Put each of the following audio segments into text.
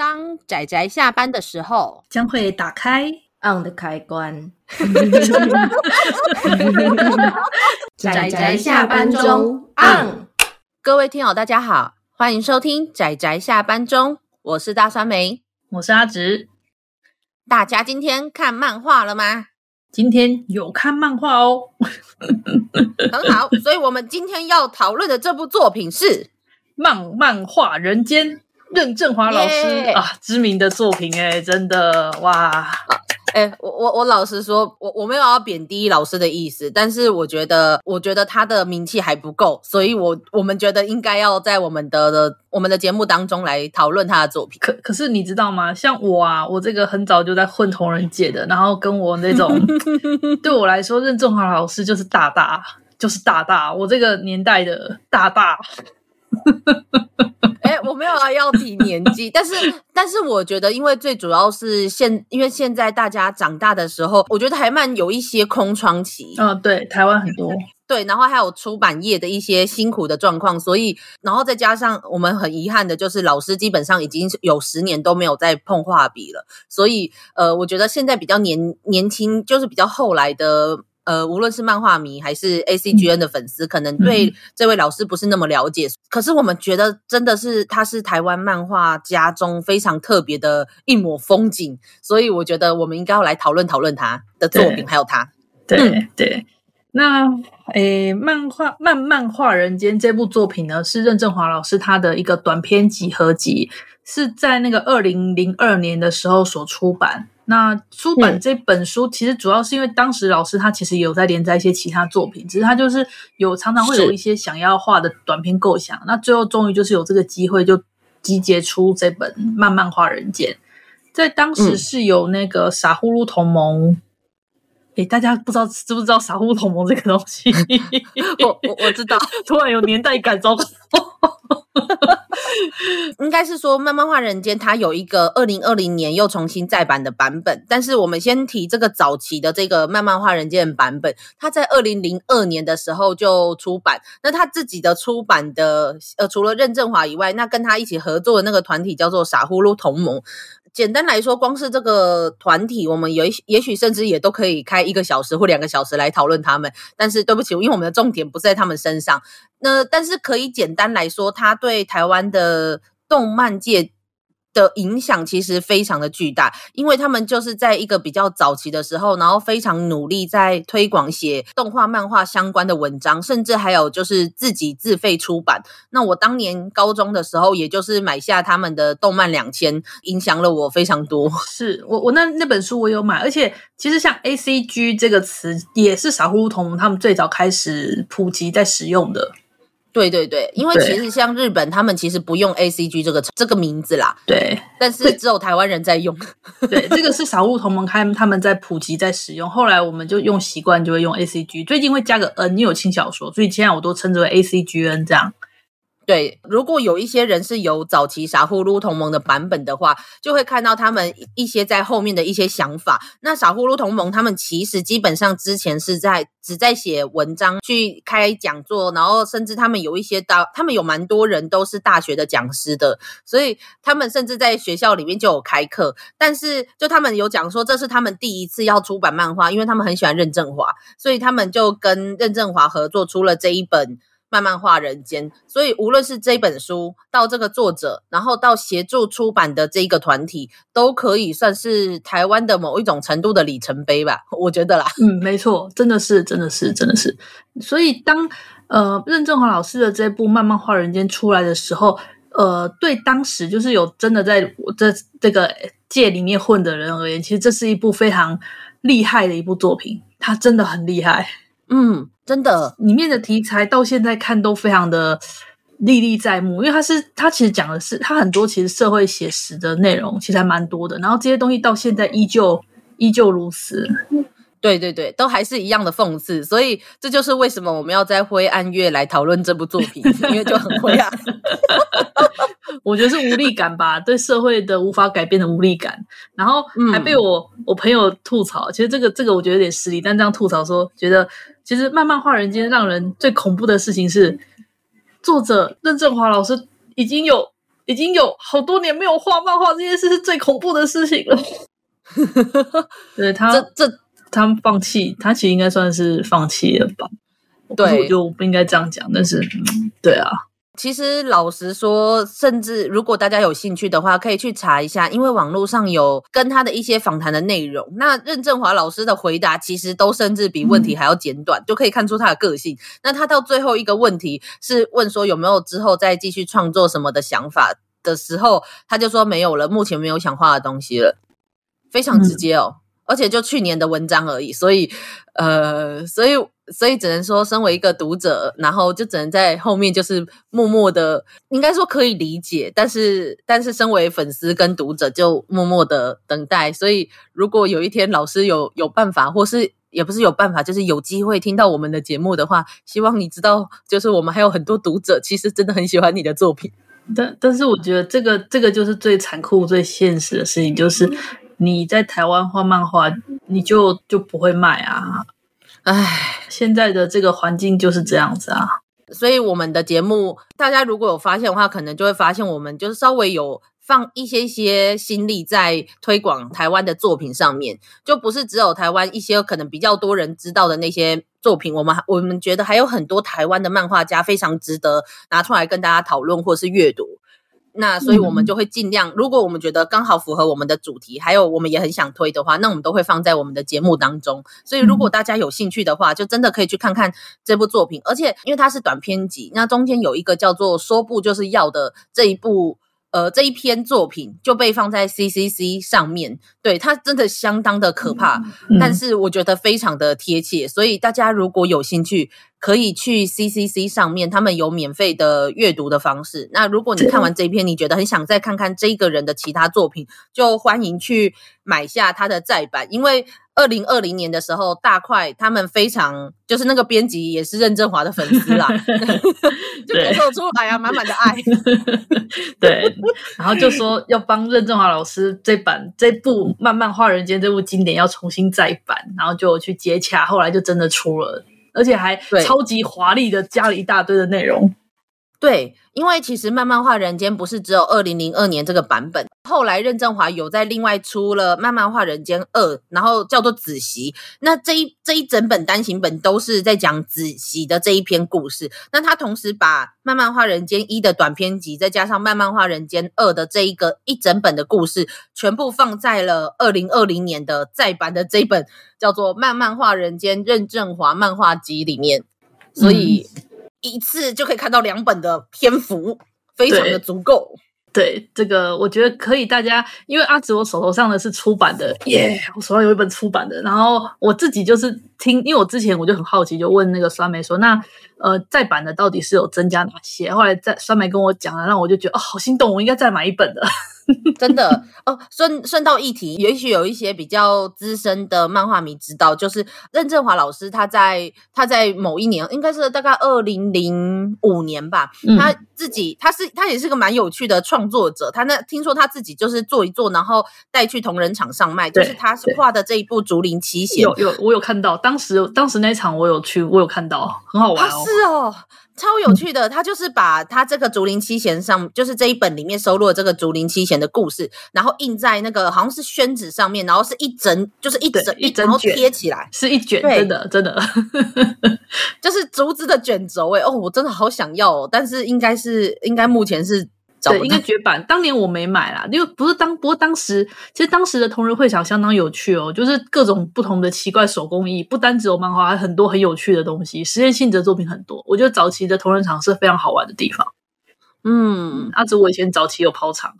当仔仔下班的时候，将会打开 on 的开关。仔仔下班中 on。各位听友，大家好，欢迎收听仔仔下班中，我是大酸梅，我是阿直。大家今天看漫画了吗？今天有看漫画哦，很好。所以我们今天要讨论的这部作品是《漫漫画人间》。任正华老师、yeah! 啊，知名的作品哎，真的哇！哎、欸，我我我老实说，我我没有要贬低老师的意思，但是我觉得，我觉得他的名气还不够，所以我我们觉得应该要在我们的，的我们的节目当中来讨论他的作品。可可是你知道吗？像我啊，我这个很早就在混同人界的，然后跟我那种，对我来说，任正华老师就是大大，就是大大，我这个年代的大大。哎、欸，我没有啊要提年纪，但是但是我觉得，因为最主要是现，因为现在大家长大的时候，我觉得台湾有一些空窗期。嗯、哦，对，台湾很多。对，然后还有出版业的一些辛苦的状况，所以，然后再加上我们很遗憾的就是，老师基本上已经有十年都没有再碰画笔了，所以，呃，我觉得现在比较年年轻，就是比较后来的。呃，无论是漫画迷还是 ACGN 的粉丝，嗯，可能对这位老师不是那么了解。嗯、可是我们觉得，真的是他是台湾漫画家中非常特别的一抹风景，所以我觉得我们应该要来讨论讨论他的作品，还有他。对、嗯、对，那诶，漫画漫漫画人间这部作品呢，是任正华老师他的一个短篇集合集，是在那个二零零二年的时候所出版。那出版这本书，其实主要是因为当时老师他其实也有在连载一些其他作品，只是他就是有常常会有一些想要画的短篇构想。那最后终于就是有这个机会，就集结出这本《漫漫画人间》。在当时是有那个傻呼噜同盟，大家不知道知不知道傻呼噜同盟这个东西？我我我知道，突然有年代感，糟糕。应该是说，《漫漫画人间》它有一个二零二零年又重新再版的版本，但是我们先提这个早期的这个《漫漫画人间》的版本，它在二零零二年的时候就出版。那他自己的出版的，呃，除了任正华以外，那跟他一起合作的那个团体叫做傻呼噜同盟。简单来说，光是这个团体，我们也许也许甚至也都可以开一个小时或两个小时来讨论他们。但是对不起，因为我们的重点不在他们身上。那但是可以简单来说，他对台湾的动漫界的影响其实非常的巨大，因为他们就是在一个比较早期的时候，然后非常努力在推广写动画、漫画相关的文章，甚至还有就是自己自费出版。那我当年高中的时候，也就是买下他们的动漫两千，影响了我非常多。是我我那那本书我有买，而且其实像 A C G 这个词也是傻乎乎同他们最早开始普及在使用的。对对对，因为其实像日本，他们其实不用 A C G 这个这个名字啦。对，但是只有台湾人在用。对，这个是少物同盟开他们在普及在使用，后来我们就用习惯就会用 A C G，最近会加个 N，因为有轻小说，所以现在我都称之为 A C G N 这样。对，如果有一些人是有早期傻呼噜同盟的版本的话，就会看到他们一些在后面的一些想法。那傻呼噜同盟他们其实基本上之前是在只在写文章、去开讲座，然后甚至他们有一些大，他们有蛮多人都是大学的讲师的，所以他们甚至在学校里面就有开课。但是就他们有讲说，这是他们第一次要出版漫画，因为他们很喜欢任正华，所以他们就跟任正华合作出了这一本。漫漫画人间，所以无论是这本书到这个作者，然后到协助出版的这一个团体，都可以算是台湾的某一种程度的里程碑吧，我觉得啦。嗯，没错，真的是，真的是，真的是。所以当呃任正华老师的这部漫漫画人间出来的时候，呃，对当时就是有真的在这这个界里面混的人而言，其实这是一部非常厉害的一部作品，它真的很厉害。嗯。真的，里面的题材到现在看都非常的 历历在目，因为它是它其实讲的是它很多其实社会写实的内容，其实还蛮多的。然后这些东西到现在依旧依旧如此，对对对，都还是一样的讽刺。所以这就是为什么我们要在灰暗月来讨论这部作品，因为就很灰暗。我觉得是无力感吧，对社会的无法改变的无力感。然后还被我、嗯、我朋友吐槽，其实这个这个我觉得有点失礼，但这样吐槽说觉得。其实，漫漫画人间让人最恐怖的事情是，作者任正华老师已经有已经有好多年没有画漫画，这件事是最恐怖的事情了。对他，这这他们放弃，他其实应该算是放弃了吧？对，我就不应该这样讲，但是，嗯，对啊。其实老实说，甚至如果大家有兴趣的话，可以去查一下，因为网络上有跟他的一些访谈的内容。那任正华老师的回答其实都甚至比问题还要简短，嗯、就可以看出他的个性。那他到最后一个问题是问说有没有之后再继续创作什么的想法的时候，他就说没有了，目前没有想画的东西了，非常直接哦。嗯、而且就去年的文章而已，所以呃，所以。所以只能说，身为一个读者，然后就只能在后面就是默默的，应该说可以理解，但是但是身为粉丝跟读者就默默的等待。所以如果有一天老师有有办法，或是也不是有办法，就是有机会听到我们的节目的话，希望你知道，就是我们还有很多读者其实真的很喜欢你的作品。但但是我觉得这个这个就是最残酷、最现实的事情，就是你在台湾画漫画，你就就不会卖啊。唉，现在的这个环境就是这样子啊，所以我们的节目，大家如果有发现的话，可能就会发现我们就是稍微有放一些些心力在推广台湾的作品上面，就不是只有台湾一些可能比较多人知道的那些作品，我们我们觉得还有很多台湾的漫画家非常值得拿出来跟大家讨论或是阅读。那所以，我们就会尽量，如果我们觉得刚好符合我们的主题，还有我们也很想推的话，那我们都会放在我们的节目当中。所以，如果大家有兴趣的话，就真的可以去看看这部作品。而且，因为它是短篇集，那中间有一个叫做“说不就是要”的这一部。呃，这一篇作品就被放在 CCC 上面，对，它真的相当的可怕，嗯、但是我觉得非常的贴切，所以大家如果有兴趣，可以去 CCC 上面，他们有免费的阅读的方式。那如果你看完这一篇，你觉得很想再看看这个人的其他作品，就欢迎去买下他的再版，因为。二零二零年的时候，大块他们非常就是那个编辑也是任正华的粉丝啦，就感受出来啊，满满的爱。对，然后就说要帮任正华老师这版这部《漫漫画人间》这部经典要重新再版，然后就去接洽，后来就真的出了，而且还超级华丽的加了一大堆的内容。对，因为其实《漫漫画人间》不是只有二零零二年这个版本，后来任正华有在另外出了《漫漫画人间二》，然后叫做子习。那这一这一整本单行本都是在讲子习的这一篇故事。那他同时把《漫漫画人间一》的短篇集，再加上《漫漫画人间二》的这一个一整本的故事，全部放在了二零二零年的再版的这一本叫做《漫漫画人间任正华漫画集》里面。所以。一次就可以看到两本的篇幅，非常的足够。对，对这个我觉得可以。大家因为阿紫我手头上的是出版的，耶、yeah，我手上有一本出版的。然后我自己就是听，因为我之前我就很好奇，就问那个酸梅说：“那呃，再版的到底是有增加哪些？”后来在酸梅跟我讲了，让我就觉得哦，好心动，我应该再买一本的。真的哦，顺顺道一提，也许有一些比较资深的漫画迷知道，就是任正华老师他在他在某一年，应该是大概二零零五年吧，嗯、他自己他是他也是个蛮有趣的创作者，他那听说他自己就是做一做，然后带去同人场上卖，就是他是画的这一部《竹林七贤》，有有我有看到，当时当时那场我有去，我有看到，很好玩哦，是哦。超有趣的，他就是把他这个竹林七贤上，就是这一本里面收录的这个竹林七贤的故事，然后印在那个好像是宣纸上面，然后是一整，就是一整一整，然后贴起来，是一卷，真的真的，就是竹子的卷轴哎，哦，我真的好想要哦，但是应该是应该目前是。对，应该绝版。当年我没买啦，因为不是当，不过当时其实当时的同人会场相当有趣哦，就是各种不同的奇怪手工艺，不单只有漫画，还很多很有趣的东西，实验性质的作品很多。我觉得早期的同人场是非常好玩的地方。嗯，阿祖，我以前早期有跑场，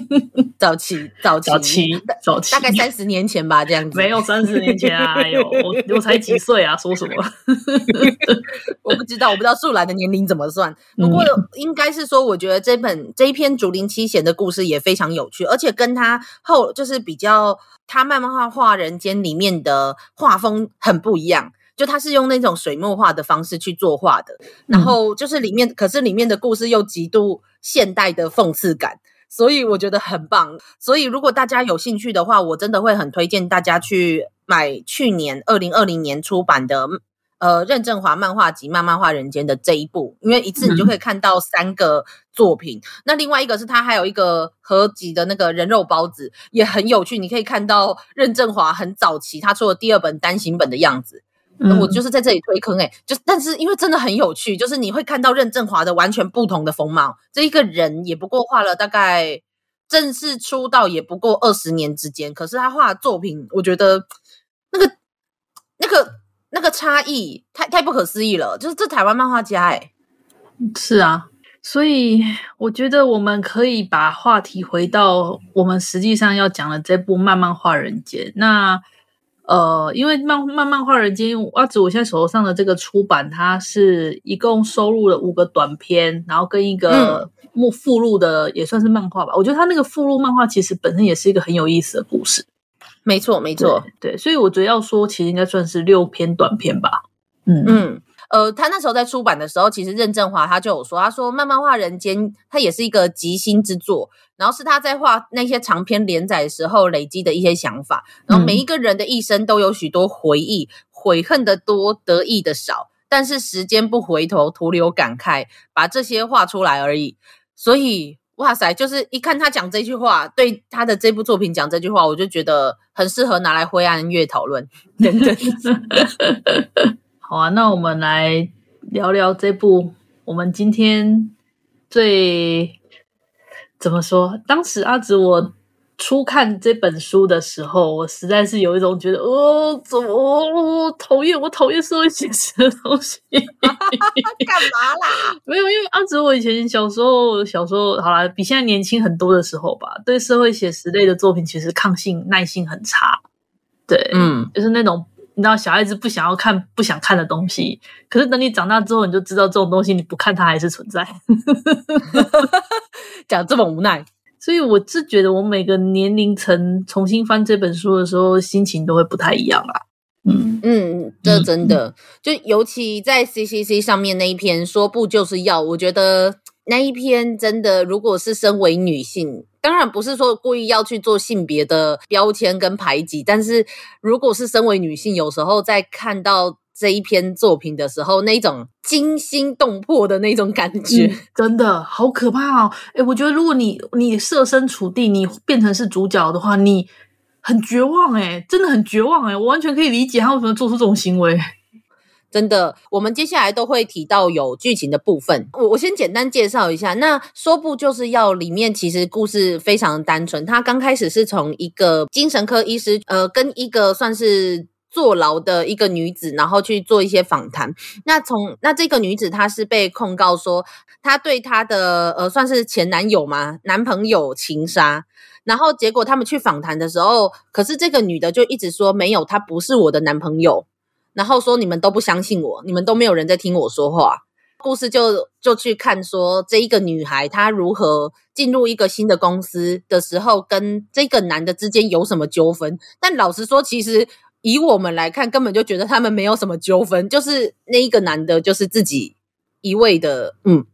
早期早期早期早期，大概三十年前吧，这样子。没有三十年前啊，哎呦，我我才几岁啊，说什么？我不知道，我不知道树兰的年龄怎么算。不过应该是说，我觉得这本这一篇竹林七贤的故事也非常有趣，而且跟他后就是比较他漫画画人间里面的画风很不一样。就他是用那种水墨画的方式去作画的，然后就是里面，可是里面的故事又极度现代的讽刺感，所以我觉得很棒。所以如果大家有兴趣的话，我真的会很推荐大家去买去年二零二零年出版的呃任正华漫画集《漫漫画人间》的这一部，因为一次你就可以看到三个作品。嗯、那另外一个是他还有一个合集的那个人肉包子，也很有趣，你可以看到任正华很早期他出的第二本单行本的样子。嗯、我就是在这里推坑诶、欸，就但是因为真的很有趣，就是你会看到任正华的完全不同的风貌。这一个人也不过画了大概正式出道也不过二十年之间，可是他画的作品，我觉得那个那个那个差异太太不可思议了。就是这台湾漫画家哎、欸，是啊，所以我觉得我们可以把话题回到我们实际上要讲的这部《漫漫画人间》那。呃，因为漫漫漫画人间，阿紫我现在手头上的这个出版，它是一共收录了五个短篇，然后跟一个目附录的，也算是漫画吧。我觉得它那个附录漫画其实本身也是一个很有意思的故事。没错，没错，对，所以我觉得要说，其实应该算是六篇短篇吧。嗯嗯。呃，他那时候在出版的时候，其实任正华他就有说，他说《漫漫画人间》他也是一个即兴之作，然后是他在画那些长篇连载的时候累积的一些想法，然后每一个人的一生都有许多回忆，悔恨的多，得意的少，但是时间不回头，徒留感慨，把这些画出来而已。所以，哇塞，就是一看他讲这句话，对他的这部作品讲这句话，我就觉得很适合拿来灰暗月讨论。好啊，那我们来聊聊这部我们今天最怎么说？当时阿紫我初看这本书的时候，我实在是有一种觉得，哦，怎么讨厌？我讨厌社会写实的东西，干嘛啦？没有，因为阿紫我以前小时候，小时候好啦，比现在年轻很多的时候吧，对社会写实类的作品其实抗性耐性很差，对，嗯，就是那种。你知道小孩子不想要看、不想看的东西，可是等你长大之后，你就知道这种东西你不看它还是存在。讲这么无奈，所以我是觉得我每个年龄层重新翻这本书的时候，心情都会不太一样啦。嗯嗯，这真的，嗯、就尤其在 CCC 上面那一篇说不就是要，我觉得那一篇真的，如果是身为女性。当然不是说故意要去做性别的标签跟排挤，但是如果是身为女性，有时候在看到这一篇作品的时候，那种惊心动魄的那种感觉，真的好可怕哦！诶，我觉得如果你你设身处地，你变成是主角的话，你很绝望诶，真的很绝望诶，我完全可以理解他为什么做出这种行为。真的，我们接下来都会提到有剧情的部分。我我先简单介绍一下，那说不就是要里面其实故事非常单纯。他刚开始是从一个精神科医师，呃，跟一个算是坐牢的一个女子，然后去做一些访谈。那从那这个女子她是被控告说，她对她的呃算是前男友嘛，男朋友情杀。然后结果他们去访谈的时候，可是这个女的就一直说没有，他不是我的男朋友。然后说你们都不相信我，你们都没有人在听我说话。故事就就去看说这一个女孩她如何进入一个新的公司的时候，跟这个男的之间有什么纠纷。但老实说，其实以我们来看，根本就觉得他们没有什么纠纷，就是那一个男的，就是自己一味的，嗯，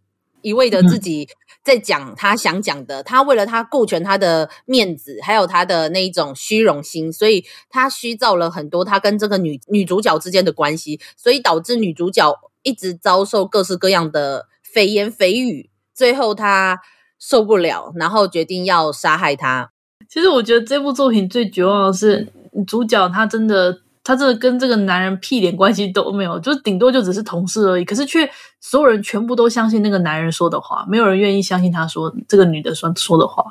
一味的自己。在讲他想讲的，他为了他顾全他的面子，还有他的那一种虚荣心，所以他虚造了很多他跟这个女女主角之间的关系，所以导致女主角一直遭受各式各样的绯言蜚语，最后他受不了，然后决定要杀害他。其实我觉得这部作品最绝望的是主角，他真的。他这个跟这个男人屁点关系都没有，就顶多就只是同事而已。可是却所有人全部都相信那个男人说的话，没有人愿意相信他说这个女的说说的话。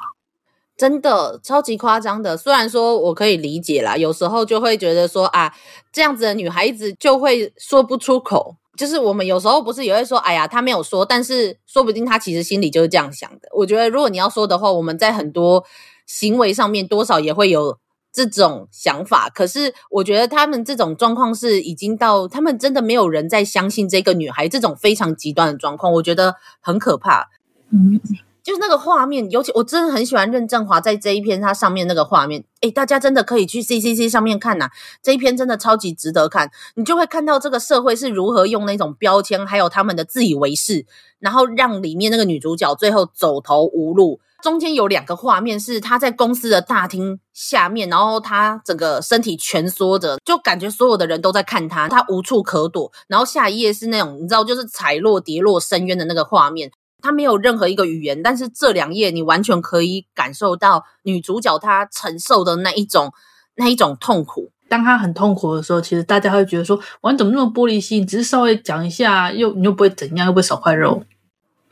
真的超级夸张的。虽然说我可以理解啦，有时候就会觉得说啊，这样子的女孩子就会说不出口。就是我们有时候不是也会说，哎呀，她没有说，但是说不定她其实心里就是这样想的。我觉得如果你要说的话，我们在很多行为上面多少也会有。这种想法，可是我觉得他们这种状况是已经到他们真的没有人再相信这个女孩，这种非常极端的状况，我觉得很可怕。嗯，就是那个画面，尤其我真的很喜欢任正华在这一篇他上面那个画面，诶，大家真的可以去 CCC 上面看呐，这一篇真的超级值得看，你就会看到这个社会是如何用那种标签，还有他们的自以为是，然后让里面那个女主角最后走投无路。中间有两个画面是他在公司的大厅下面，然后他整个身体蜷缩着，就感觉所有的人都在看他，他无处可躲。然后下一页是那种你知道，就是踩落跌落深渊的那个画面。他没有任何一个语言，但是这两页你完全可以感受到女主角她承受的那一种那一种痛苦。当她很痛苦的时候，其实大家会觉得说：“哇，你怎么那么玻璃心？只是稍微讲一下，又你又不会怎样，又不会少块肉。”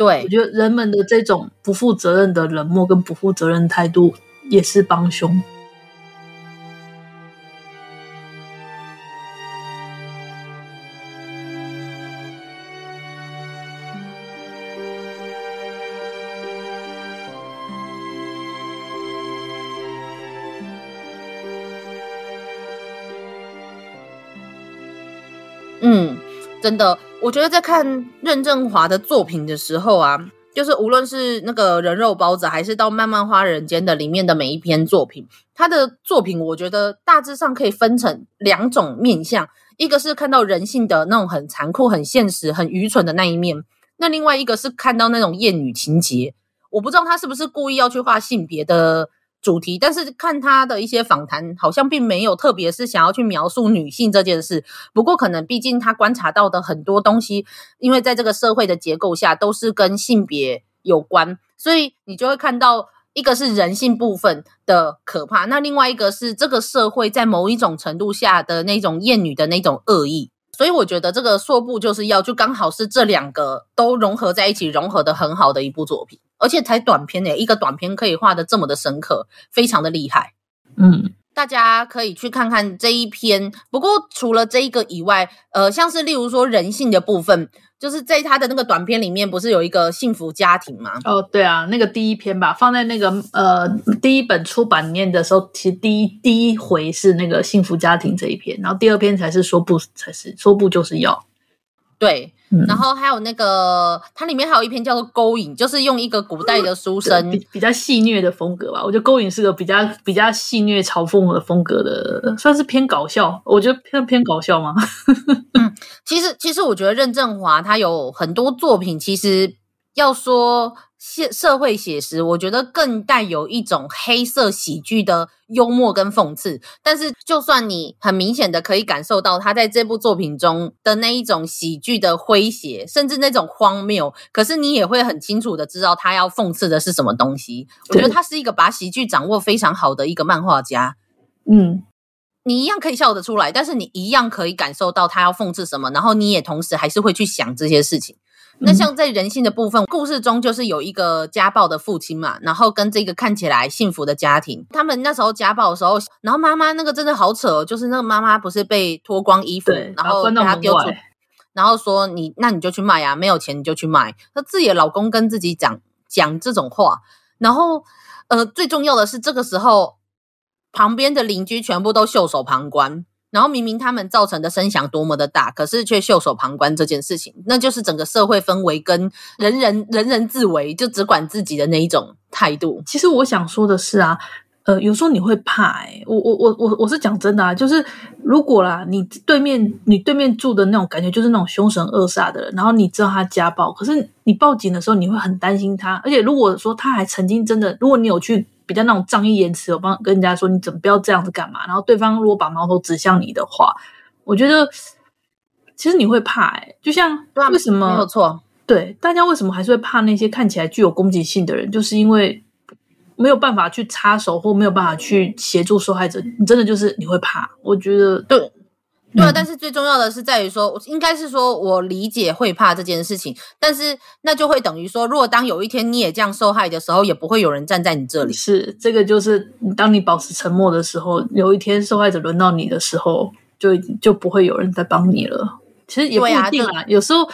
对，我觉得人们的这种不负责任的冷漠跟不负责任态度也是帮凶。嗯，真的，我觉得在看任正华的作品的时候啊，就是无论是那个人肉包子，还是到漫漫花人间的里面的每一篇作品，他的作品，我觉得大致上可以分成两种面向，一个是看到人性的那种很残酷、很现实、很愚蠢的那一面，那另外一个是看到那种厌女情节。我不知道他是不是故意要去画性别的。主题，但是看他的一些访谈，好像并没有特别是想要去描述女性这件事。不过，可能毕竟他观察到的很多东西，因为在这个社会的结构下，都是跟性别有关，所以你就会看到一个是人性部分的可怕，那另外一个是这个社会在某一种程度下的那种厌女的那种恶意。所以，我觉得这个硕部就是要就刚好是这两个都融合在一起，融合的很好的一部作品。而且才短篇诶，一个短篇可以画的这么的深刻，非常的厉害。嗯，大家可以去看看这一篇。不过除了这一个以外，呃，像是例如说人性的部分，就是在他的那个短片里面，不是有一个幸福家庭吗？哦，对啊，那个第一篇吧，放在那个呃第一本出版里面的时候，其实第一第一回是那个幸福家庭这一篇，然后第二篇才是说不，才是说不就是要对。然后还有那个，它里面还有一篇叫做《勾引》，就是用一个古代的书生比比较戏谑的风格吧。我觉得《勾引》是个比较比较戏谑嘲讽的风格的，算是偏搞笑。我觉得偏偏搞笑吗？嗯，其实其实我觉得任正华他有很多作品，其实要说。现社会写实，我觉得更带有一种黑色喜剧的幽默跟讽刺。但是，就算你很明显的可以感受到他在这部作品中的那一种喜剧的诙谐，甚至那种荒谬，可是你也会很清楚的知道他要讽刺的是什么东西。我觉得他是一个把喜剧掌握非常好的一个漫画家。嗯，你一样可以笑得出来，但是你一样可以感受到他要讽刺什么，然后你也同时还是会去想这些事情。那像在人性的部分，故事中就是有一个家暴的父亲嘛，然后跟这个看起来幸福的家庭，他们那时候家暴的时候，然后妈妈那个真的好扯，就是那个妈妈不是被脱光衣服，然后把他丢出，然后说你那你就去卖啊，没有钱你就去卖，她自己的老公跟自己讲讲这种话，然后呃最重要的是这个时候旁边的邻居全部都袖手旁观。然后明明他们造成的声响多么的大，可是却袖手旁观这件事情，那就是整个社会氛围跟人人人人自危，就只管自己的那一种态度。其实我想说的是啊，呃，有时候你会怕哎、欸，我我我我我是讲真的啊，就是如果啦，你对面你对面住的那种感觉就是那种凶神恶煞的人，然后你知道他家暴，可是你报警的时候你会很担心他，而且如果说他还曾经真的，如果你有去。比较那种仗义言辞，我帮跟人家说，你怎么不要这样子干嘛？然后对方如果把矛头指向你的话，我觉得其实你会怕哎、欸，就像为什么？没有错，对，大家为什么还是会怕那些看起来具有攻击性的人？就是因为没有办法去插手，或没有办法去协助受害者，你真的就是你会怕。我觉得对。对啊，但是最重要的是在于说，应该是说我理解会怕这件事情，但是那就会等于说，如果当有一天你也这样受害的时候，也不会有人站在你这里。是，这个就是当你保持沉默的时候，有一天受害者轮到你的时候，就就不会有人再帮你了。其实也不一定啊，有时候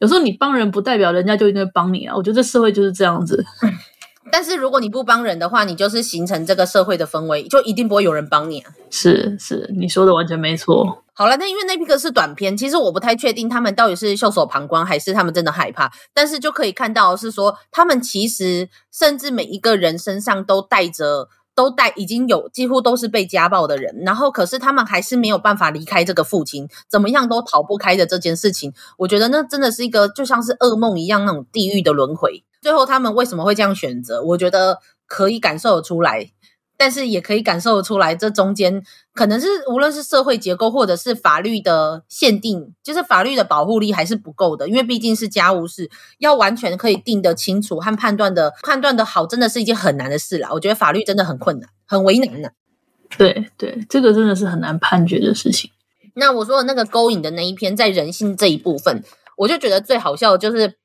有时候你帮人不代表人家就一定会帮你啊。我觉得这社会就是这样子。但是如果你不帮人的话，你就是形成这个社会的氛围，就一定不会有人帮你啊。是是，你说的完全没错。好了，那因为那个是短片，其实我不太确定他们到底是袖手旁观，还是他们真的害怕。但是就可以看到是说，他们其实甚至每一个人身上都带着，都带已经有几乎都是被家暴的人，然后可是他们还是没有办法离开这个父亲，怎么样都逃不开的这件事情。我觉得那真的是一个就像是噩梦一样那种地狱的轮回。最后他们为什么会这样选择？我觉得可以感受得出来。但是也可以感受得出来，这中间可能是无论是社会结构或者是法律的限定，就是法律的保护力还是不够的。因为毕竟是家务事，要完全可以定得清楚和判断的判断的好，真的是一件很难的事啦。我觉得法律真的很困难，很为难呢。对对，这个真的是很难判决的事情。那我说的那个勾引的那一篇，在人性这一部分，我就觉得最好笑的就是。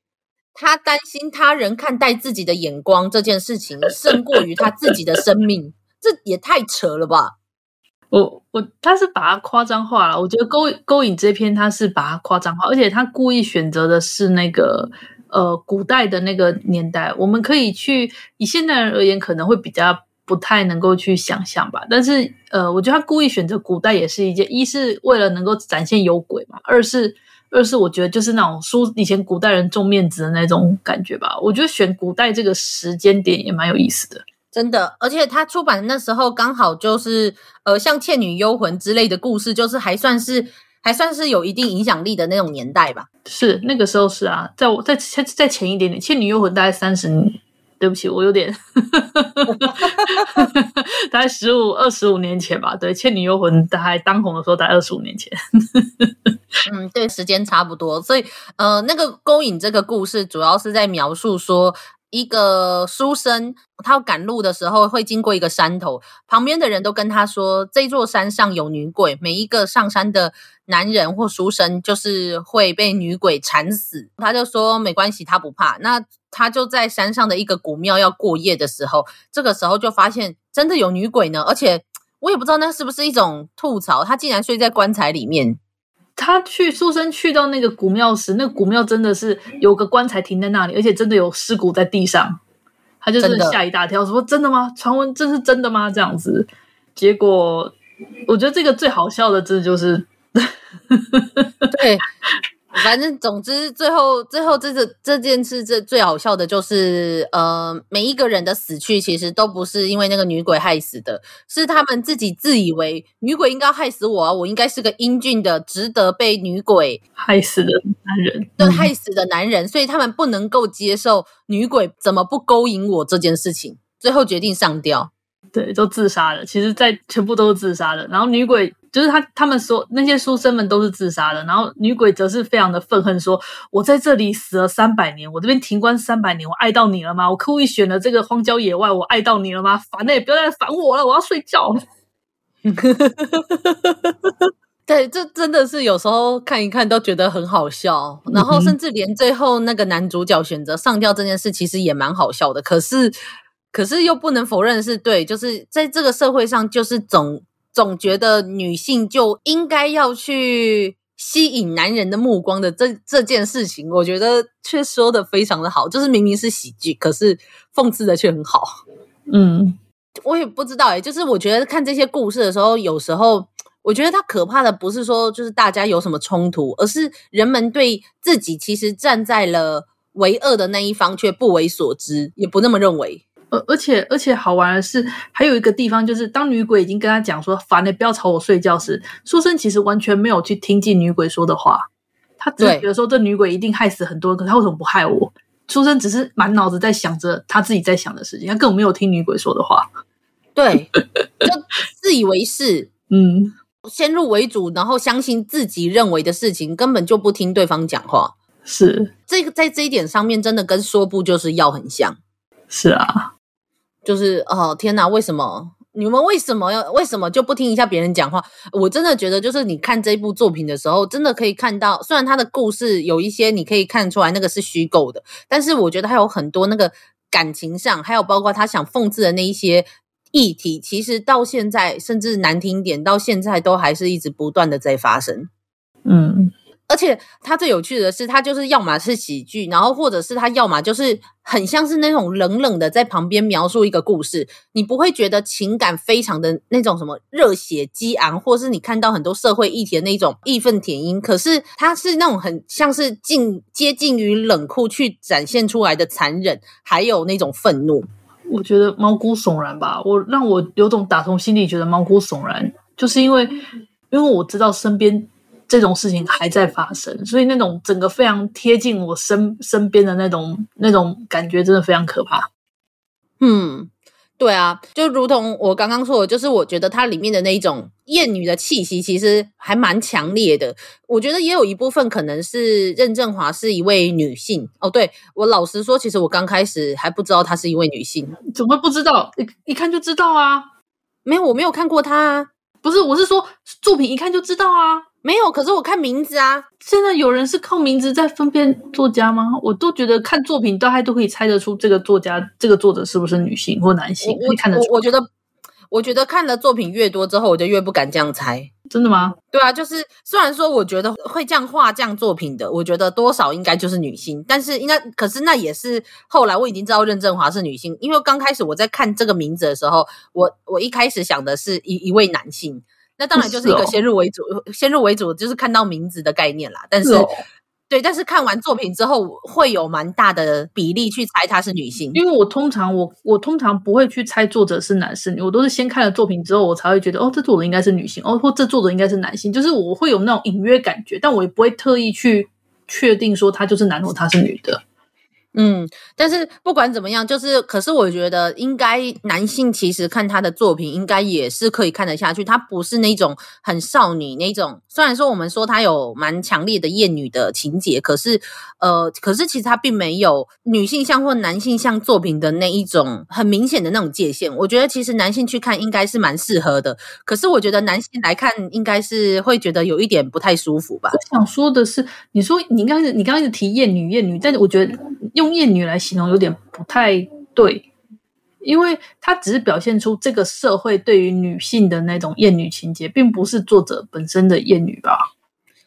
他担心他人看待自己的眼光这件事情，胜过于他自己的生命，这也太扯了吧！我我他是把它夸张化了，我觉得勾勾引这篇他是把它夸张化，而且他故意选择的是那个呃古代的那个年代，我们可以去以现代人而言，可能会比较不太能够去想象吧。但是呃，我觉得他故意选择古代也是一件，一是为了能够展现有鬼嘛，二是。二是我觉得就是那种书以前古代人重面子的那种感觉吧。我觉得选古代这个时间点也蛮有意思的，真的。而且他出版的那时候刚好就是呃，像《倩女幽魂》之类的故事，就是还算是还算是有一定影响力的那种年代吧。是那个时候是啊，在我在在在前一点点，《倩女幽魂》大概三十年。对不起，我有点，大概十五二十五年前吧。对，《倩女幽魂》大概当红的时候，大概二十五年前。嗯，对，时间差不多。所以，呃，那个勾引这个故事，主要是在描述说，一个书生他要赶路的时候，会经过一个山头，旁边的人都跟他说，这座山上有女鬼，每一个上山的男人或书生就是会被女鬼缠死。他就说没关系，他不怕。那他就在山上的一个古庙要过夜的时候，这个时候就发现真的有女鬼呢，而且我也不知道那是不是一种吐槽，他竟然睡在棺材里面。他去书生去到那个古庙时，那个古庙真的是有个棺材停在那里，而且真的有尸骨在地上。他就是吓一大跳，说：“真的吗？传闻这是真的吗？”这样子，结果我觉得这个最好笑的字就是，对。反正总之，最后最后这个这件事，这最好笑的就是，呃，每一个人的死去其实都不是因为那个女鬼害死的，是他们自己自以为女鬼应该害死我啊，我应该是个英俊的、值得被女鬼害死的男人，对，害死的男人，所以他们不能够接受女鬼怎么不勾引我这件事情，最后决定上吊，对，都自杀了。其实，在全部都是自杀的，然后女鬼。就是他，他们说那些书生们都是自杀的，然后女鬼则是非常的愤恨，说：“我在这里死了三百年，我这边停棺三百年，我爱到你了吗？我故意选了这个荒郊野外，我爱到你了吗？烦欸，不要再烦我了，我要睡觉。”对，这真的是有时候看一看都觉得很好笑，然后甚至连最后那个男主角选择上吊这件事，其实也蛮好笑的。可是，可是又不能否认是对，就是在这个社会上，就是总。总觉得女性就应该要去吸引男人的目光的这这件事情，我觉得却说的非常的好，就是明明是喜剧，可是讽刺的却很好。嗯，我也不知道诶，就是我觉得看这些故事的时候，有时候我觉得它可怕的不是说就是大家有什么冲突，而是人们对自己其实站在了为恶的那一方却不为所知，也不那么认为。而而且而且好玩的是，还有一个地方，就是当女鬼已经跟他讲说“烦了不要吵我睡觉”时，书生其实完全没有去听进女鬼说的话，他只觉得说这女鬼一定害死很多人，可是他为什么不害我？书生只是满脑子在想着他自己在想的事情，他根本没有听女鬼说的话。对，就自以为是，嗯，先入为主，然后相信自己认为的事情，根本就不听对方讲话。是这个在这一点上面，真的跟说不就是要很像。是啊。就是哦，天哪！为什么你们为什么要为什么就不听一下别人讲话？我真的觉得，就是你看这部作品的时候，真的可以看到，虽然他的故事有一些你可以看出来那个是虚构的，但是我觉得还有很多那个感情上，还有包括他想讽刺的那一些议题，其实到现在甚至难听点，到现在都还是一直不断的在发生。嗯。而且他最有趣的是，他就是要么是喜剧，然后或者是他要么就是很像是那种冷冷的在旁边描述一个故事，你不会觉得情感非常的那种什么热血激昂，或是你看到很多社会议题的那种义愤填膺。可是他是那种很像是近接近于冷酷去展现出来的残忍，还有那种愤怒。我觉得毛骨悚然吧，我让我有种打从心里觉得毛骨悚然，就是因为因为我知道身边。这种事情还在发生，所以那种整个非常贴近我身身边的那种那种感觉，真的非常可怕。嗯。对啊，就如同我刚刚说的，就是我觉得它里面的那一种厌女的气息，其实还蛮强烈的。我觉得也有一部分可能是任正华是一位女性哦。对，我老实说，其实我刚开始还不知道她是一位女性，怎么会不知道？一一看就知道啊。没有，我没有看过她。不是，我是说作品一看就知道啊。没有，可是我看名字啊。现在有人是靠名字在分辨作家吗？我都觉得看作品大概都可以猜得出这个作家、这个作者是不是女性或男性，我可以看得出。我，我觉得，我觉得看的作品越多之后，我就越不敢这样猜。真的吗？对啊，就是虽然说我觉得会这样画这样作品的，我觉得多少应该就是女性，但是应该，可是那也是后来我已经知道任正华是女性，因为刚开始我在看这个名字的时候，我我一开始想的是一一位男性。那当然就是一个先入为主，哦、先入为主就是看到名字的概念啦。但是，是哦、对，但是看完作品之后，会有蛮大的比例去猜她是女性。因为我通常我我通常不会去猜作者是男是女，我都是先看了作品之后，我才会觉得哦，这作者应该是女性，哦，或这作者应该是男性。就是我会有那种隐约感觉，但我也不会特意去确定说他就是男或他是女的。嗯，但是不管怎么样，就是可是我觉得应该男性其实看他的作品，应该也是可以看得下去。他不是那种很少女那种，虽然说我们说他有蛮强烈的厌女的情节，可是呃，可是其实他并没有女性向或男性向作品的那一种很明显的那种界限。我觉得其实男性去看应该是蛮适合的，可是我觉得男性来看应该是会觉得有一点不太舒服吧。我想说的是，你说你刚才你刚开始提厌女厌女，但是我觉得用。厌女来形容有点不太对，因为它只是表现出这个社会对于女性的那种厌女情结，并不是作者本身的厌女吧？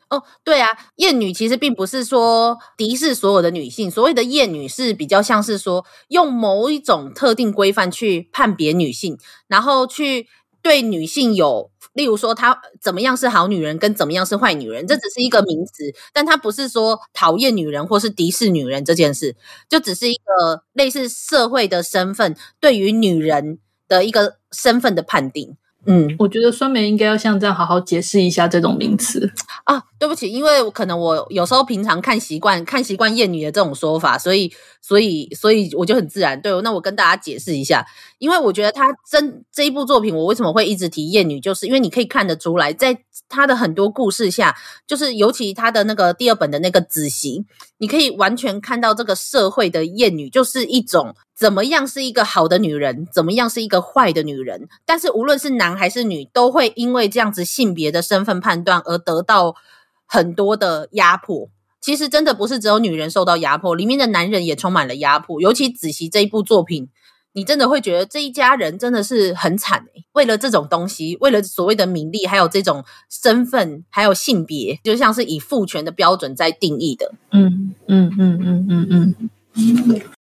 哦，对啊，厌女其实并不是说敌视所有的女性，所谓的厌女是比较像是说用某一种特定规范去判别女性，然后去对女性有。例如说，她怎么样是好女人，跟怎么样是坏女人，这只是一个名词，但她不是说讨厌女人或是敌视女人这件事，就只是一个类似社会的身份对于女人的一个身份的判定。嗯，我觉得酸梅应该要像这样好好解释一下这种名词啊。对不起，因为可能我有时候平常看习惯看习惯厌女的这种说法，所以所以所以我就很自然。对，那我跟大家解释一下，因为我觉得他真这一部作品，我为什么会一直提厌女，就是因为你可以看得出来，在他的很多故事下，就是尤其他的那个第二本的那个子行，你可以完全看到这个社会的厌女，就是一种。怎么样是一个好的女人？怎么样是一个坏的女人？但是无论是男还是女，都会因为这样子性别的身份判断而得到很多的压迫。其实真的不是只有女人受到压迫，里面的男人也充满了压迫。尤其子息这一部作品，你真的会觉得这一家人真的是很惨欸，为了这种东西，为了所谓的名利，还有这种身份，还有性别，就像是以父权的标准在定义的。嗯嗯嗯嗯嗯嗯。嗯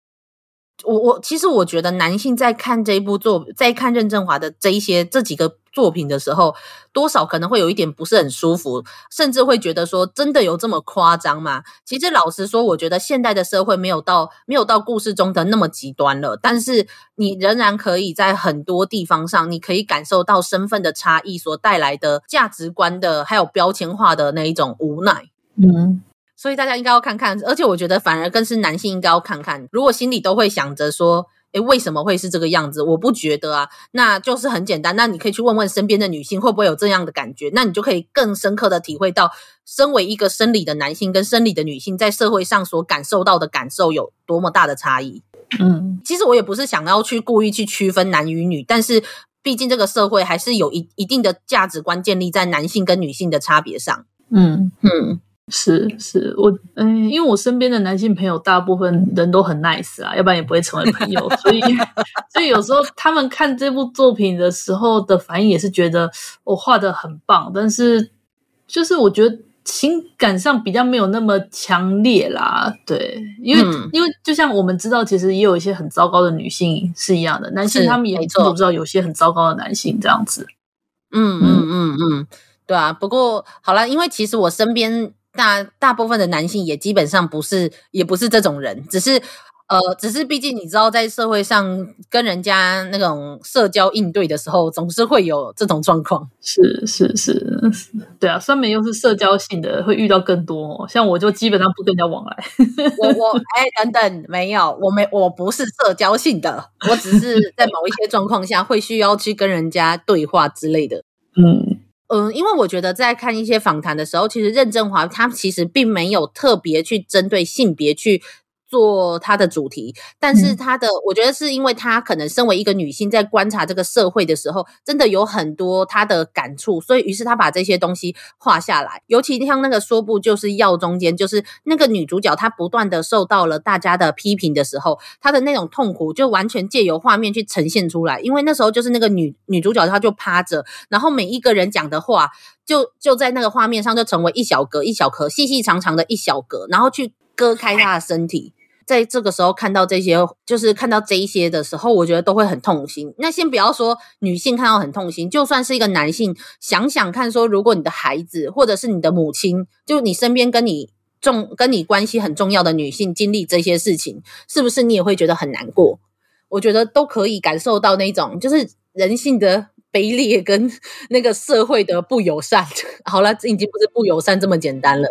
我我其实我觉得男性在看这一部作，在看任正华的这一些这几个作品的时候，多少可能会有一点不是很舒服，甚至会觉得说，真的有这么夸张吗？其实老实说，我觉得现代的社会没有到没有到故事中的那么极端了，但是你仍然可以在很多地方上，你可以感受到身份的差异所带来的价值观的还有标签化的那一种无奈。嗯。所以大家应该要看看，而且我觉得反而更是男性应该要看看。如果心里都会想着说，诶，为什么会是这个样子？我不觉得啊，那就是很简单。那你可以去问问身边的女性会不会有这样的感觉，那你就可以更深刻的体会到，身为一个生理的男性跟生理的女性在社会上所感受到的感受有多么大的差异。嗯，其实我也不是想要去故意去区分男与女，但是毕竟这个社会还是有一一定的价值观建立在男性跟女性的差别上。嗯嗯。是是，我嗯，因为我身边的男性朋友大部分人都很 nice 啊，要不然也不会成为朋友，所以 所以有时候他们看这部作品的时候的反应也是觉得我画的很棒，但是就是我觉得情感上比较没有那么强烈啦，对，因为、嗯、因为就像我们知道，其实也有一些很糟糕的女性是一样的，男性他们也都知道有些很糟糕的男性这样子，嗯嗯嗯。嗯，对啊，不过好了，因为其实我身边。大大部分的男性也基本上不是，也不是这种人，只是呃，只是毕竟你知道，在社会上跟人家那种社交应对的时候，总是会有这种状况。是是是，对啊，酸梅又是社交性的，会遇到更多。像我就基本上不跟人家往来。我我 哎，等等，没有，我没我不是社交性的，我只是在某一些状况下会需要去跟人家对话之类的。嗯嗯，因为我觉得在看一些访谈的时候，其实任正华他其实并没有特别去针对性别去。做他的主题，但是他的，我觉得是因为他可能身为一个女性，在观察这个社会的时候，真的有很多他的感触，所以于是他把这些东西画下来。尤其像那个说不就是药中间，就是那个女主角，她不断的受到了大家的批评的时候，她的那种痛苦就完全借由画面去呈现出来。因为那时候就是那个女女主角，她就趴着，然后每一个人讲的话，就就在那个画面上就成为一小格一小格，细细长长的一小格，然后去割开她的身体。在这个时候看到这些，就是看到这一些的时候，我觉得都会很痛心。那先不要说女性看到很痛心，就算是一个男性，想想看，说如果你的孩子或者是你的母亲，就你身边跟你重跟你关系很重要的女性经历这些事情，是不是你也会觉得很难过？我觉得都可以感受到那种就是人性的卑劣跟 那个社会的不友善。好了，这已经不是不友善这么简单了。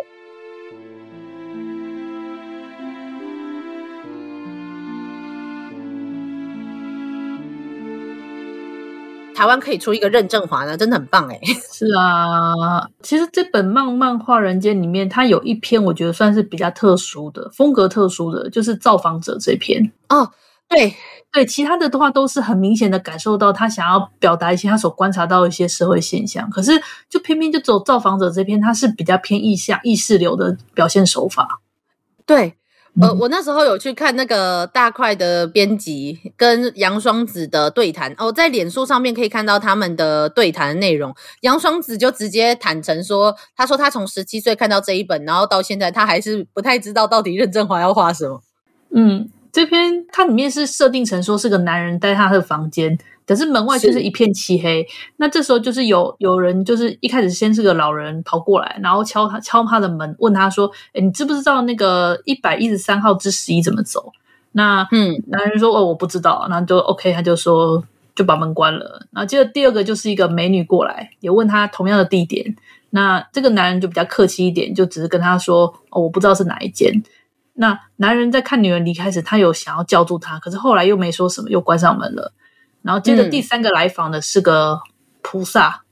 台湾可以出一个任正华呢，真的很棒哎！是啊，其实这本漫漫画人间里面，它有一篇我觉得算是比较特殊的风格，特殊的就是造访者这篇哦。对对，其他的的话都是很明显的感受到他想要表达一些他所观察到的一些社会现象，可是就偏偏就走造访者这篇，它是比较偏意象、意识流的表现手法。对。呃，我那时候有去看那个大块的编辑跟杨双子的对谈哦，在脸书上面可以看到他们的对谈的内容。杨双子就直接坦诚说，他说他从十七岁看到这一本，然后到现在他还是不太知道到底任正华要画什么。嗯，这篇它里面是设定成说是个男人在他的房间。可是门外就是一片漆黑，那这时候就是有有人，就是一开始先是个老人跑过来，然后敲他敲他的门，问他说：“诶，你知不知道那个一百一十三号之十一怎么走？”那嗯，男人说：“哦，我不知道。”那就 OK，他就说就把门关了。然后接着第二个就是一个美女过来，也问他同样的地点。那这个男人就比较客气一点，就只是跟他说：“哦，我不知道是哪一间。”那男人在看女人离开时，他有想要叫住她，可是后来又没说什么，又关上门了。然后接着第三个来访的是个菩萨，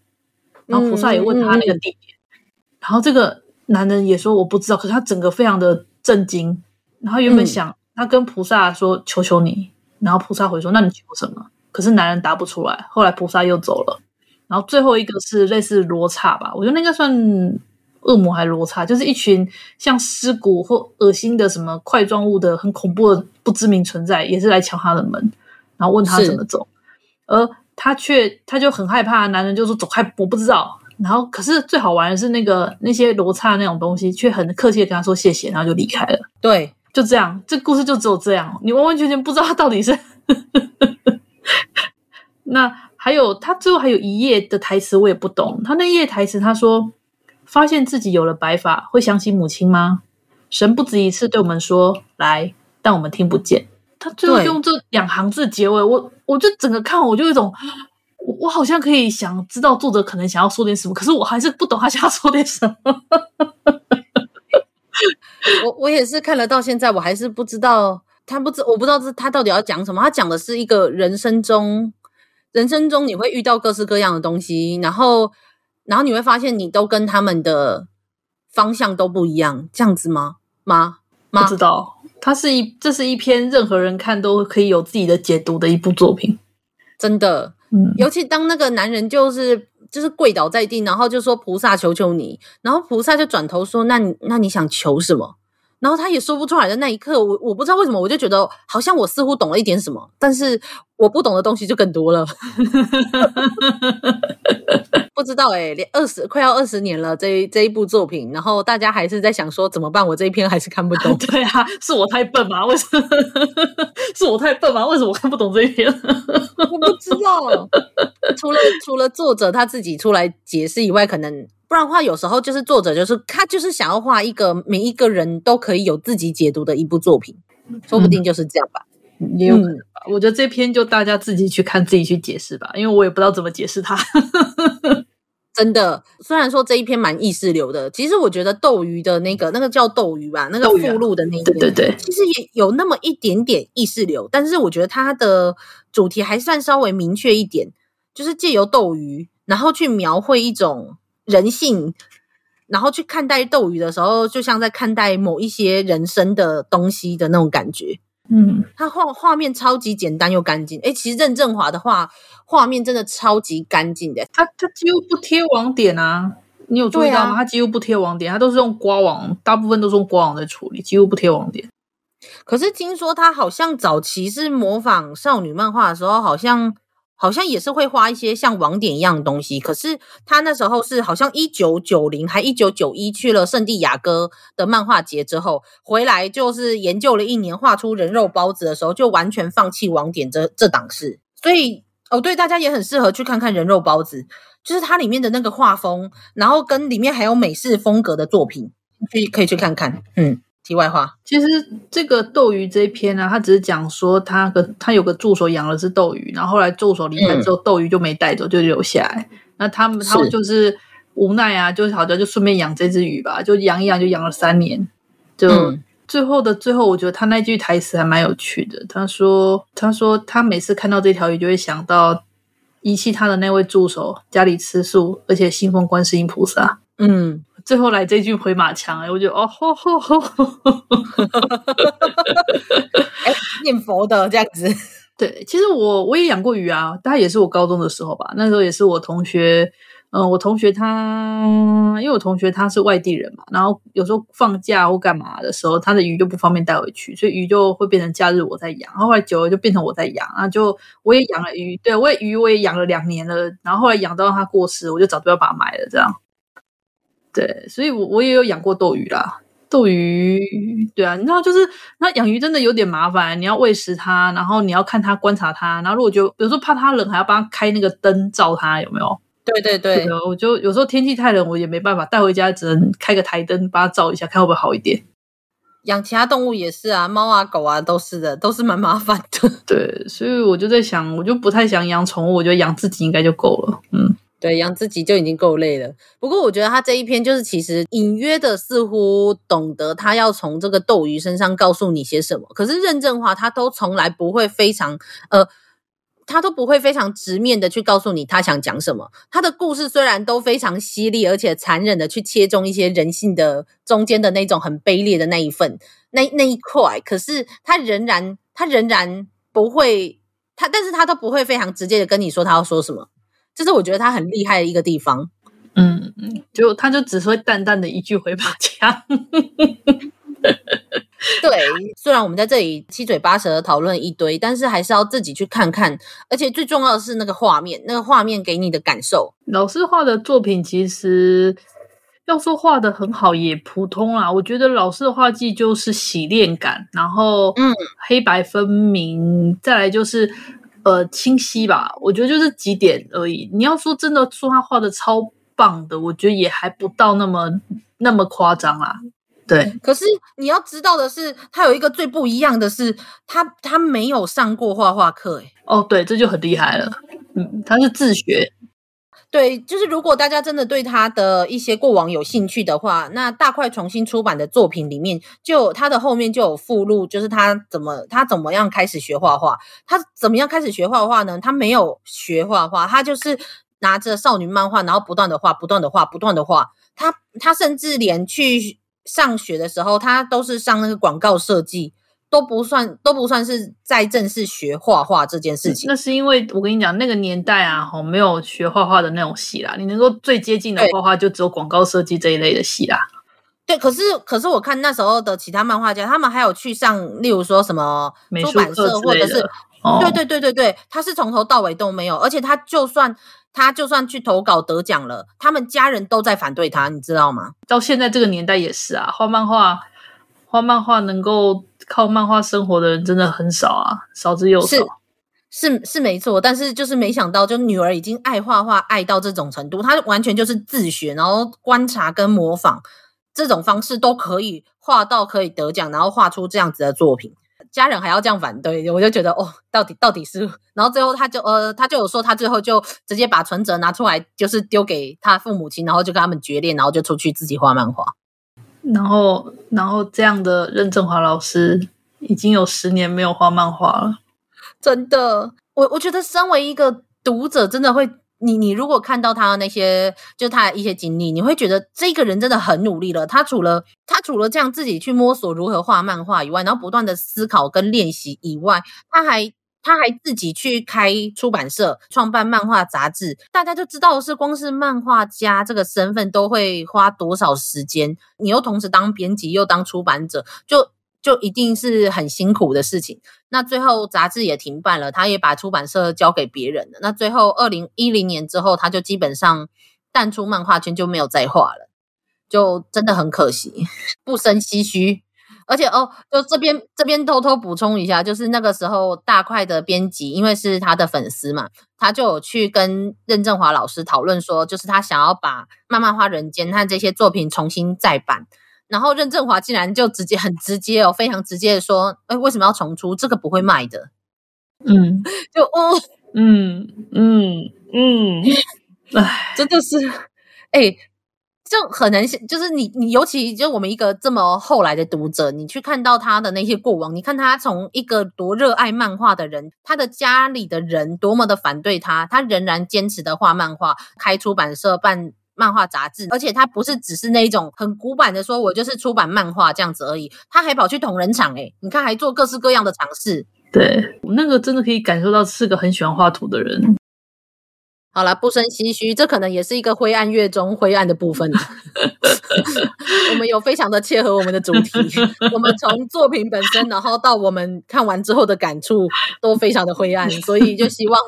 嗯、然后菩萨也问他那个地点，嗯、然后这个男人也说我不知道，可是他整个非常的震惊。然后原本想、嗯、他跟菩萨说求求你，然后菩萨回说那你求什么？可是男人答不出来。后来菩萨又走了，然后最后一个是类似罗刹吧，我觉得那个算恶魔还是罗刹，就是一群像尸骨或恶心的什么块状物的很恐怖的不知名存在，也是来敲他的门，然后问他怎么走。而他却，他就很害怕，男人就说：“走开，我不知道。”然后，可是最好玩的是那个那些罗刹那种东西，却很客气的跟他说谢谢，然后就离开了。对，就这样，这故事就只有这样，你完完全全不知道他到底是。那还有，他最后还有一页的台词，我也不懂。他那页台词，他说：“发现自己有了白发，会想起母亲吗？神不止一次对我们说来，但我们听不见。”他最后用这两行字结尾，我我就整个看，我就有一种，我我好像可以想知道作者可能想要说点什么，可是我还是不懂他想要说点什么。我我也是看了到现在，我还是不知道他不知我不知道这他到底要讲什么。他讲的是一个人生中，人生中你会遇到各式各样的东西，然后然后你会发现你都跟他们的方向都不一样，这样子吗？吗？吗？不知道。它是一，这是一篇任何人看都可以有自己的解读的一部作品，真的。嗯，尤其当那个男人就是就是跪倒在地，然后就说菩萨求求你，然后菩萨就转头说，那你那你想求什么？然后他也说不出来的那一刻，我我不知道为什么，我就觉得好像我似乎懂了一点什么，但是我不懂的东西就更多了。不知道诶，连二十快要二十年了，这一这一部作品，然后大家还是在想说怎么办？我这一篇还是看不懂。对啊，是我太笨吗？为什么？是我太笨吗？为什么我看不懂这一篇？我不知道。除了除了作者他自己出来解释以外，可能。不然的话，有时候就是作者，就是他就是想要画一个每一个人都可以有自己解读的一部作品。说不定就是这样吧，嗯、也有可能吧。我觉得这篇就大家自己去看，自己去解释吧，因为我也不知道怎么解释它。真的，虽然说这一篇蛮意识流的，其实我觉得斗鱼的那个那个叫斗鱼吧，那个附录的那个，对对对，其实也有那么一点点意识流，但是我觉得它的主题还算稍微明确一点，就是借由斗鱼，然后去描绘一种人性，然后去看待斗鱼的时候，就像在看待某一些人生的东西的那种感觉。嗯，他画画面超级简单又干净。诶，其实任正华的画画面真的超级干净的，他他几乎不贴网点啊，你有注意到吗？他、啊、几乎不贴网点，他都是用刮网，大部分都是用刮网在处理，几乎不贴网点。可是听说他好像早期是模仿少女漫画的时候，好像。好像也是会画一些像网点一样的东西，可是他那时候是好像一九九零还一九九一去了圣地亚哥的漫画节之后回来，就是研究了一年，画出人肉包子的时候，就完全放弃网点这这档事。所以哦，对，大家也很适合去看看人肉包子，就是它里面的那个画风，然后跟里面还有美式风格的作品，去可以去看看，嗯。题外话，其实这个斗鱼这一篇呢、啊，他只是讲说他个他有个助手养了只斗鱼，然后后来助手离开之后，嗯、斗鱼就没带走，就留下来。那他们他们就是无奈啊，就是好像就顺便养这只鱼吧，就养一养，就养了三年。就、嗯、最后的最后，我觉得他那句台词还蛮有趣的。他说：“他说他每次看到这条鱼，就会想到遗弃他的那位助手，家里吃素，而且信奉观世音菩萨。”嗯。最后来这句回马枪，哎，我觉得哦吼吼吼，哎，念佛的这样子。对，其实我我也养过鱼啊，大概也是我高中的时候吧。那时候也是我同学，嗯、呃，我同学他，因为我同学他是外地人嘛，然后有时候放假或干嘛的时候，他的鱼就不方便带回去，所以鱼就会变成假日我在养。然后后来久了就变成我在养，然后就我也养了鱼，对，我也鱼我也养了两年了，然后后来养到它过世，我就早就要把它买了，这样。对，所以我，我我也有养过斗鱼啦。斗鱼，对啊，你知道，就是那养鱼真的有点麻烦，你要喂食它，然后你要看它，观察它，然后如果就有时候怕它冷，还要帮它开那个灯照它，有没有？对对对，对，我就有时候天气太冷，我也没办法带回家，只能开个台灯帮它照一下，看会不会好一点。养其他动物也是啊，猫啊狗啊都是的，都是蛮麻烦的。对，所以我就在想，我就不太想养宠物，我觉得养自己应该就够了。嗯。对，养自己就已经够累了。不过我觉得他这一篇就是其实隐约的似乎懂得他要从这个斗鱼身上告诉你些什么。可是任正华他都从来不会非常呃，他都不会非常直面的去告诉你他想讲什么。他的故事虽然都非常犀利，而且残忍的去切中一些人性的中间的那种很卑劣的那一份那那一块，可是他仍然他仍然不会他，但是他都不会非常直接的跟你说他要说什么。这是我觉得他很厉害的一个地方，嗯，就他就只会淡淡的一句回马枪。对，虽然我们在这里七嘴八舌的讨论一堆，但是还是要自己去看看。而且最重要的是那个画面，那个画面给你的感受。老师画的作品其实要说画的很好也普通啦，我觉得老师的画技就是洗练感，然后嗯，黑白分明，再来就是。呃，清晰吧，我觉得就是几点而已。你要说真的说他画的超棒的，我觉得也还不到那么那么夸张啦。对，可是你要知道的是，他有一个最不一样的是，他他没有上过画画课，哎哦，对，这就很厉害了。嗯，他是自学。对，就是如果大家真的对他的一些过往有兴趣的话，那大块重新出版的作品里面，就他的后面就有附录，就是他怎么他怎么样开始学画画，他怎么样开始学画画呢？他没有学画画，他就是拿着少女漫画，然后不断的画，不断的画，不断的画。他他甚至连去上学的时候，他都是上那个广告设计。都不算都不算是在正式学画画这件事情。那是因为我跟你讲，那个年代啊，吼没有学画画的那种戏啦。你能够最接近的画画，就只有广告设计这一类的戏啦。对，可是可是我看那时候的其他漫画家，他们还有去上，例如说什么出版社，或者是、哦、对对对对对，他是从头到尾都没有，而且他就算他就算去投稿得奖了，他们家人都在反对他，你知道吗？到现在这个年代也是啊，画漫画画漫画能够。靠漫画生活的人真的很少啊，少之又少。是是是没错，但是就是没想到，就女儿已经爱画画爱到这种程度，她完全就是自学，然后观察跟模仿这种方式都可以画到可以得奖，然后画出这样子的作品。家人还要这样反对，我就觉得哦，到底到底是，然后最后他就呃，他就有说他最后就直接把存折拿出来，就是丢给他父母亲，然后就跟他们决裂，然后就出去自己画漫画。然后，然后这样的任正华老师已经有十年没有画漫画了，真的，我我觉得身为一个读者，真的会。你你如果看到他的那些，就他的一些经历，你会觉得这个人真的很努力了。他除了他除了这样自己去摸索如何画漫画以外，然后不断的思考跟练习以外，他还他还自己去开出版社，创办漫画杂志。大家就知道是光是漫画家这个身份都会花多少时间。你又同时当编辑又当出版者，就。就一定是很辛苦的事情。那最后杂志也停办了，他也把出版社交给别人了。那最后二零一零年之后，他就基本上淡出漫画圈，就没有再画了，就真的很可惜，不胜唏嘘。而且哦，就这边这边偷偷补充一下，就是那个时候大块的编辑，因为是他的粉丝嘛，他就有去跟任正华老师讨论说，就是他想要把《漫漫花人间》和这些作品重新再版。然后任正华竟然就直接很直接哦，非常直接的说：“哎，为什么要重出？这个不会卖的。”嗯，就哦，嗯嗯嗯，哎，真的是，哎，就很难，就是你你尤其就我们一个这么后来的读者，你去看到他的那些过往，你看他从一个多热爱漫画的人，他的家里的人多么的反对他，他仍然坚持的画漫画，开出版社办。漫画杂志，而且他不是只是那一种很古板的说，我就是出版漫画这样子而已。他还跑去同人场，诶，你看还做各式各样的尝试。对，那个真的可以感受到是个很喜欢画图的人。好了，不生唏嘘，这可能也是一个灰暗月中灰暗的部分。我们有非常的切合我们的主题，我们从作品本身，然后到我们看完之后的感触，都非常的灰暗，所以就希望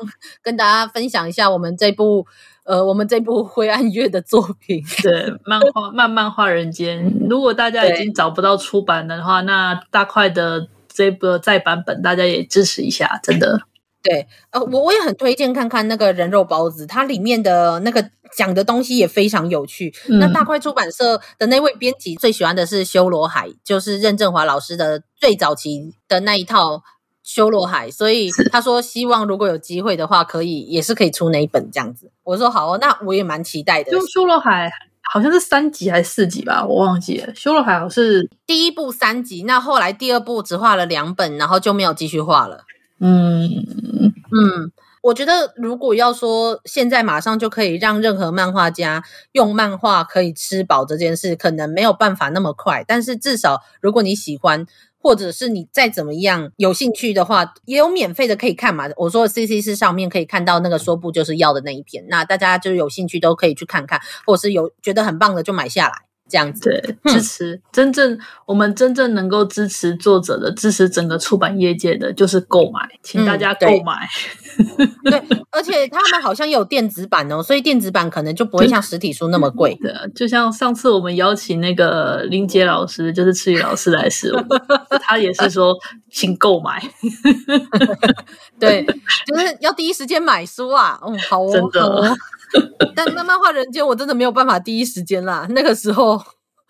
跟大家分享一下我们这部。呃，我们这部灰暗月的作品，对，漫画漫漫画人间。如果大家已经找不到出版的话，那大块的这个再版本，大家也支持一下，真的。对，呃，我我也很推荐看看那个人肉包子，它里面的那个讲的东西也非常有趣。嗯、那大块出版社的那位编辑最喜欢的是修罗海，就是任正华老师的最早期的那一套。修罗海，所以他说希望如果有机会的话，可以也是可以出那一本这样子。我说好哦，那我也蛮期待的。就修罗海好像是三集还是四集吧，我忘记了。修罗海好像是第一部三集，那后来第二部只画了两本，然后就没有继续画了。嗯嗯，我觉得如果要说现在马上就可以让任何漫画家用漫画可以吃饱这件事，可能没有办法那么快。但是至少如果你喜欢。或者是你再怎么样有兴趣的话，也有免费的可以看嘛。我说的 CC 四上面可以看到那个说不就是要的那一篇，那大家就是有兴趣都可以去看看，或者是有觉得很棒的就买下来。这样子，对，支持、嗯、真正我们真正能够支持作者的，支持整个出版业界的，就是购买，请大家购买。嗯、对，对，而且他们好像有电子版哦，所以电子版可能就不会像实体书那么贵。对，就像上次我们邀请那个林杰老师，就是赤羽老师来试，他也是说请购买。对，就是要第一时间买书啊。嗯，好哦，真的。哦 但漫漫画人间，我真的没有办法第一时间啦。那个时候，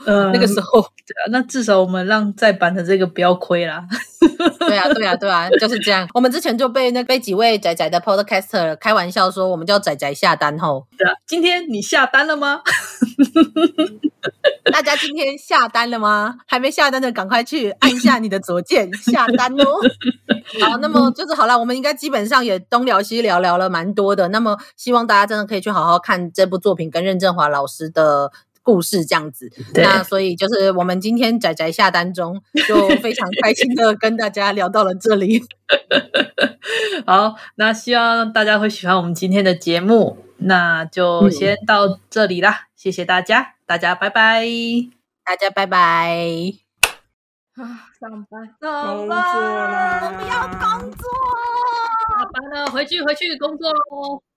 嗯，那个时候，对啊，那至少我们让再版的这个不要亏啦。对啊，对啊，对啊，就是这样。我们之前就被那被几位仔仔的 podcaster 开玩笑说，我们叫仔仔下单后。对啊，今天你下单了吗？大家今天下单了吗？还没下单的，赶快去按下你的左键下单哦。好，那么就是好了，我们应该基本上也东聊西聊聊了蛮多的。那么希望大家真的可以去好好看这部作品跟任正华老师的故事，这样子。那所以就是我们今天仔仔下单中，就非常开心的跟大家聊到了这里。好，那希望大家会喜欢我们今天的节目。那就先到这里啦，嗯、谢谢大家，大家拜拜，大家拜拜。啊，上班，上班，我们要工作，下班了，回去回去工作喽。